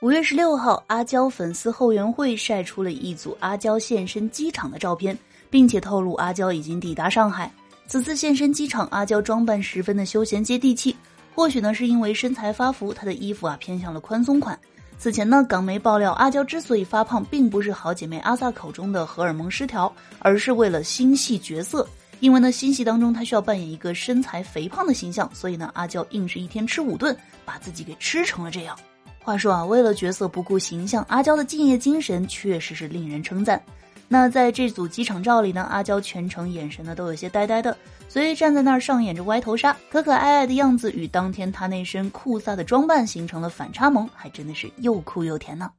五月十六号，阿娇粉丝后援会晒出了一组阿娇现身机场的照片，并且透露阿娇已经抵达上海。此次现身机场，阿娇装扮十分的休闲接地气，或许呢是因为身材发福，她的衣服啊偏向了宽松款。此前呢，港媒爆料阿娇之所以发胖，并不是好姐妹阿萨口中的荷尔蒙失调，而是为了新戏角色。因为呢，新戏当中她需要扮演一个身材肥胖的形象，所以呢，阿娇硬是一天吃五顿，把自己给吃成了这样。话说啊，为了角色不顾形象，阿娇的敬业精神确实是令人称赞。那在这组机场照里呢，阿娇全程眼神呢都有些呆呆的，所以站在那儿上演着歪头杀，可可爱爱的样子与当天她那身酷飒的装扮形成了反差萌，还真的是又酷又甜呢。